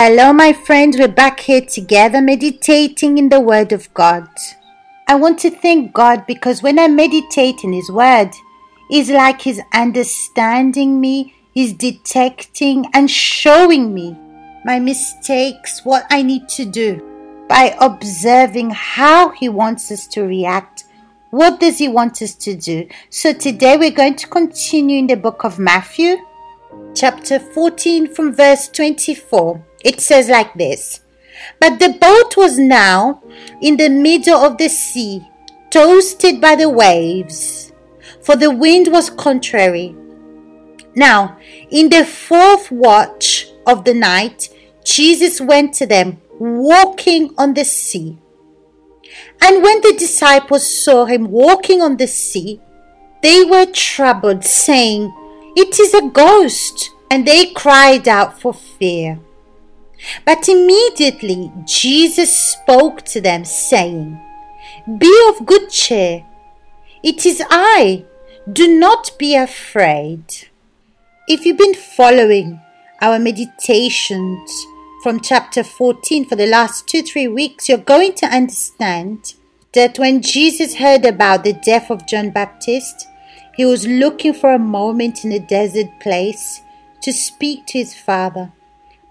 Hello, my friends. We're back here together meditating in the Word of God. I want to thank God because when I meditate in His Word, it's like He's understanding me, He's detecting and showing me my mistakes, what I need to do by observing how He wants us to react. What does He want us to do? So today we're going to continue in the book of Matthew, chapter 14, from verse 24. It says like this But the boat was now in the middle of the sea, toasted by the waves, for the wind was contrary. Now, in the fourth watch of the night, Jesus went to them, walking on the sea. And when the disciples saw him walking on the sea, they were troubled, saying, It is a ghost. And they cried out for fear. But immediately Jesus spoke to them, saying, Be of good cheer. It is I. Do not be afraid. If you've been following our meditations from chapter 14 for the last two, three weeks, you're going to understand that when Jesus heard about the death of John Baptist, he was looking for a moment in a desert place to speak to his Father.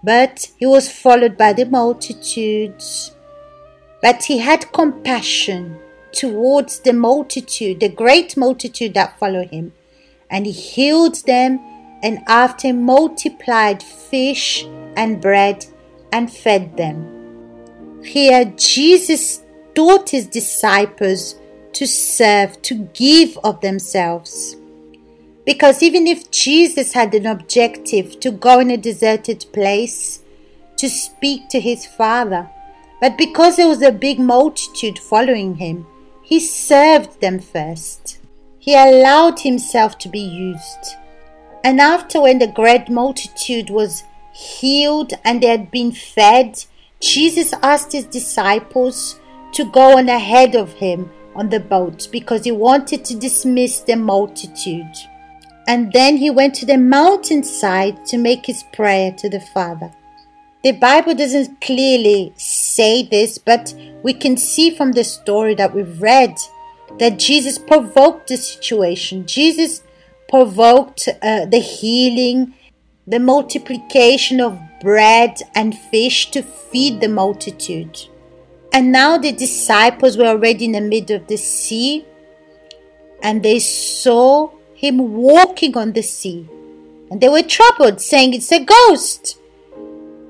But he was followed by the multitudes. But he had compassion towards the multitude, the great multitude that followed him, and he healed them, and after multiplied fish and bread and fed them. Here, Jesus taught his disciples to serve, to give of themselves. Because even if Jesus had an objective to go in a deserted place to speak to his Father, but because there was a big multitude following him, he served them first. He allowed himself to be used. And after, when the great multitude was healed and they had been fed, Jesus asked his disciples to go on ahead of him on the boat because he wanted to dismiss the multitude and then he went to the mountainside to make his prayer to the Father. The Bible doesn't clearly say this, but we can see from the story that we've read that Jesus provoked the situation. Jesus provoked uh, the healing, the multiplication of bread and fish to feed the multitude. And now the disciples were already in the middle of the sea and they saw him walking on the sea. And they were troubled, saying, It's a ghost.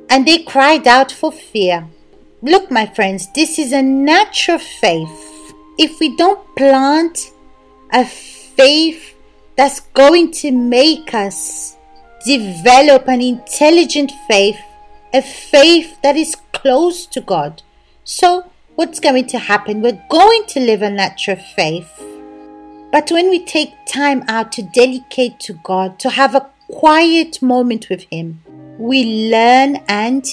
And they cried out for fear. Look, my friends, this is a natural faith. If we don't plant a faith that's going to make us develop an intelligent faith, a faith that is close to God. So, what's going to happen? We're going to live a natural faith. But when we take time out to dedicate to God, to have a quiet moment with Him, we learn and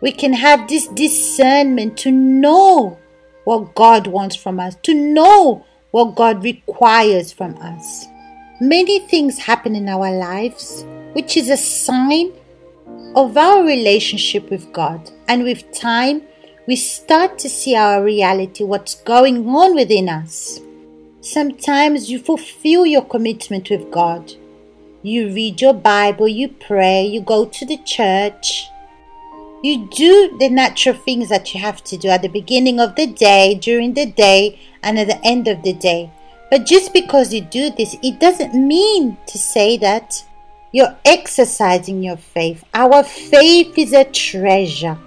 we can have this discernment to know what God wants from us, to know what God requires from us. Many things happen in our lives, which is a sign of our relationship with God. And with time, we start to see our reality, what's going on within us. Sometimes you fulfill your commitment with God. You read your Bible, you pray, you go to the church. You do the natural things that you have to do at the beginning of the day, during the day, and at the end of the day. But just because you do this, it doesn't mean to say that you're exercising your faith. Our faith is a treasure.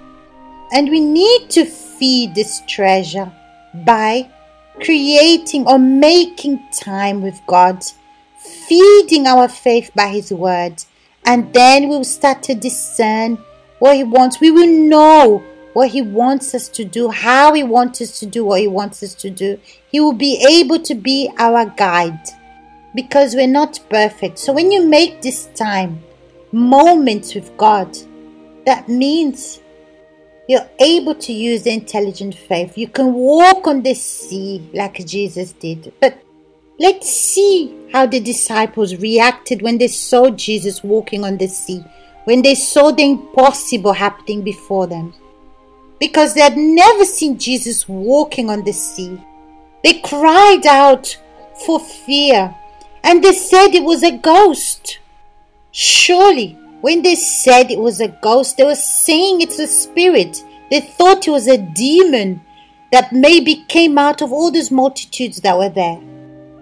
And we need to feed this treasure by creating or making time with God, feeding our faith by His word, and then we'll start to discern what He wants. We will know what He wants us to do, how He wants us to do what He wants us to do. He will be able to be our guide because we're not perfect. So when you make this time, moments with God, that means you're able to use the intelligent faith. You can walk on the sea like Jesus did. But let's see how the disciples reacted when they saw Jesus walking on the sea. when they saw the impossible happening before them. Because they had never seen Jesus walking on the sea. They cried out for fear and they said it was a ghost. Surely, when they said it was a ghost, they were saying it's a spirit. They thought it was a demon that maybe came out of all those multitudes that were there.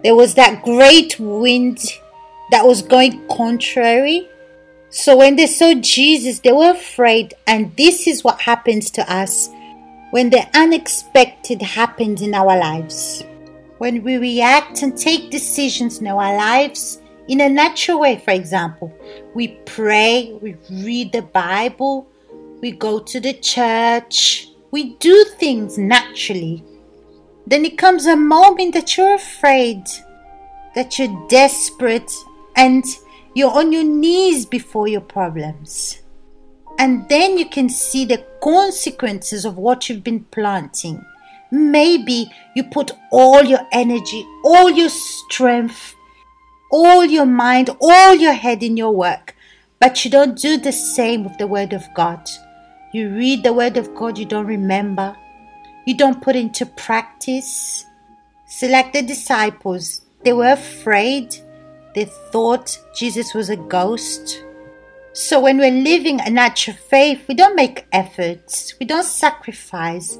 There was that great wind that was going contrary. So when they saw Jesus, they were afraid. And this is what happens to us when the unexpected happens in our lives. When we react and take decisions in our lives in a natural way, for example, we pray, we read the Bible, we go to the church, we do things naturally. Then it comes a moment that you're afraid, that you're desperate, and you're on your knees before your problems. And then you can see the consequences of what you've been planting. Maybe you put all your energy, all your strength, all your mind, all your head in your work, but you don't do the same with the Word of God. You read the Word of God, you don't remember, you don't put into practice. So, like the disciples, they were afraid, they thought Jesus was a ghost. So, when we're living a natural faith, we don't make efforts, we don't sacrifice.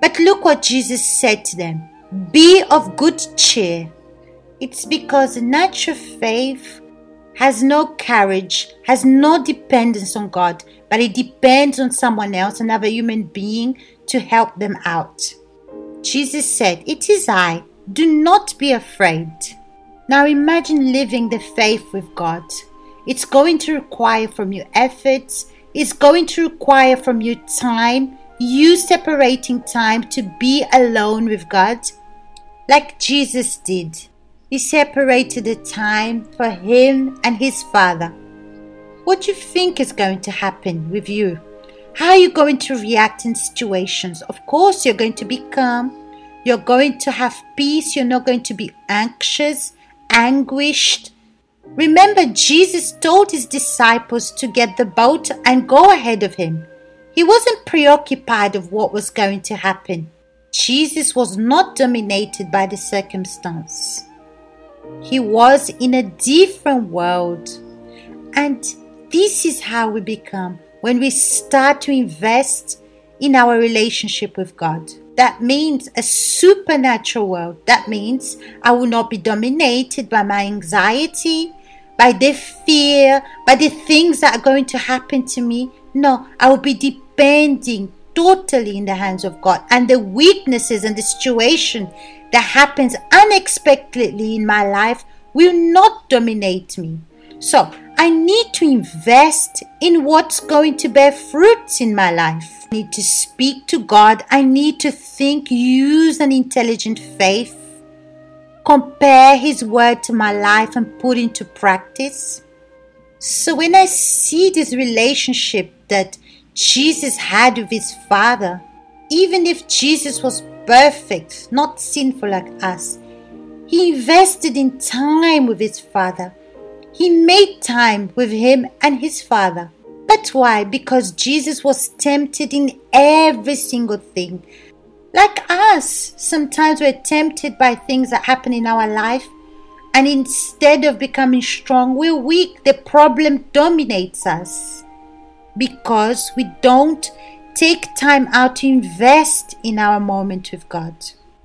But look what Jesus said to them Be of good cheer. It's because natural faith has no courage, has no dependence on God, but it depends on someone else, another human being, to help them out. Jesus said, It is I, do not be afraid. Now imagine living the faith with God. It's going to require from you efforts, it's going to require from you time, you separating time to be alone with God, like Jesus did. He separated the time for him and his father. What do you think is going to happen with you? How are you going to react in situations? Of course, you're going to be calm. You're going to have peace. You're not going to be anxious, anguished. Remember, Jesus told his disciples to get the boat and go ahead of him. He wasn't preoccupied of what was going to happen. Jesus was not dominated by the circumstance. He was in a different world. And this is how we become when we start to invest in our relationship with God. That means a supernatural world. That means I will not be dominated by my anxiety, by the fear, by the things that are going to happen to me. No, I will be depending totally in the hands of God. And the weaknesses and the situation that happens unexpectedly in my life will not dominate me. So I need to invest in what's going to bear fruits in my life. I need to speak to God. I need to think, use an intelligent faith, compare His word to my life, and put into practice. So when I see this relationship that Jesus had with His Father, even if Jesus was perfect, not sinful like us. He invested in time with his father. He made time with him and his father. But why? Because Jesus was tempted in every single thing. Like us, sometimes we're tempted by things that happen in our life, and instead of becoming strong, we're weak. The problem dominates us because we don't take time out to invest in our moment with God.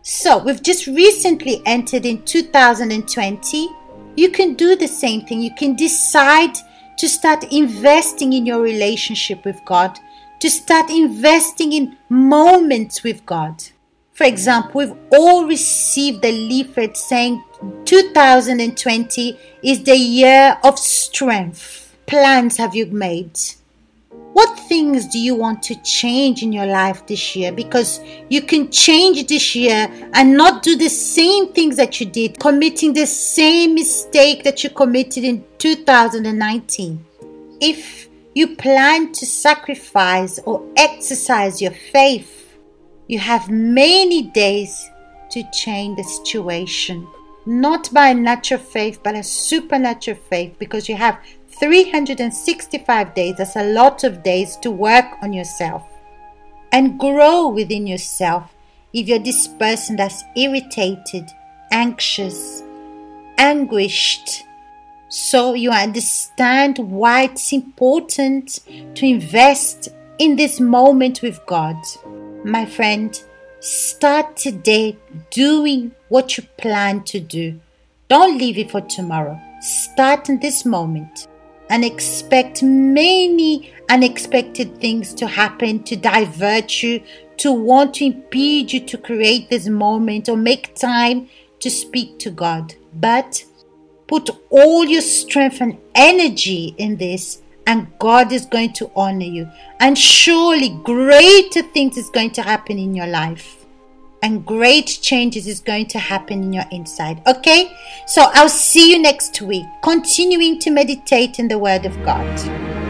So, we've just recently entered in 2020. You can do the same thing. You can decide to start investing in your relationship with God, to start investing in moments with God. For example, we've all received a leaflet saying 2020 is the year of strength. Plans have you made? What things do you want to change in your life this year? Because you can change this year and not do the same things that you did, committing the same mistake that you committed in 2019. If you plan to sacrifice or exercise your faith, you have many days to change the situation. not by natural faith, but a supernatural faith, because you have 365 days. That's a lot of days to work on yourself and grow within yourself. If you're this person that's irritated, anxious, anguished, so you understand why it's important to invest in this moment with God. My friend, start today doing what you plan to do. Don't leave it for tomorrow. Start in this moment and expect many unexpected things to happen to divert you, to want to impede you to create this moment or make time to speak to God. But put all your strength and energy in this and God is going to honor you. And surely greater things is going to happen in your life. And great changes is going to happen in your inside. Okay? So I'll see you next week, continuing to meditate in the Word of God.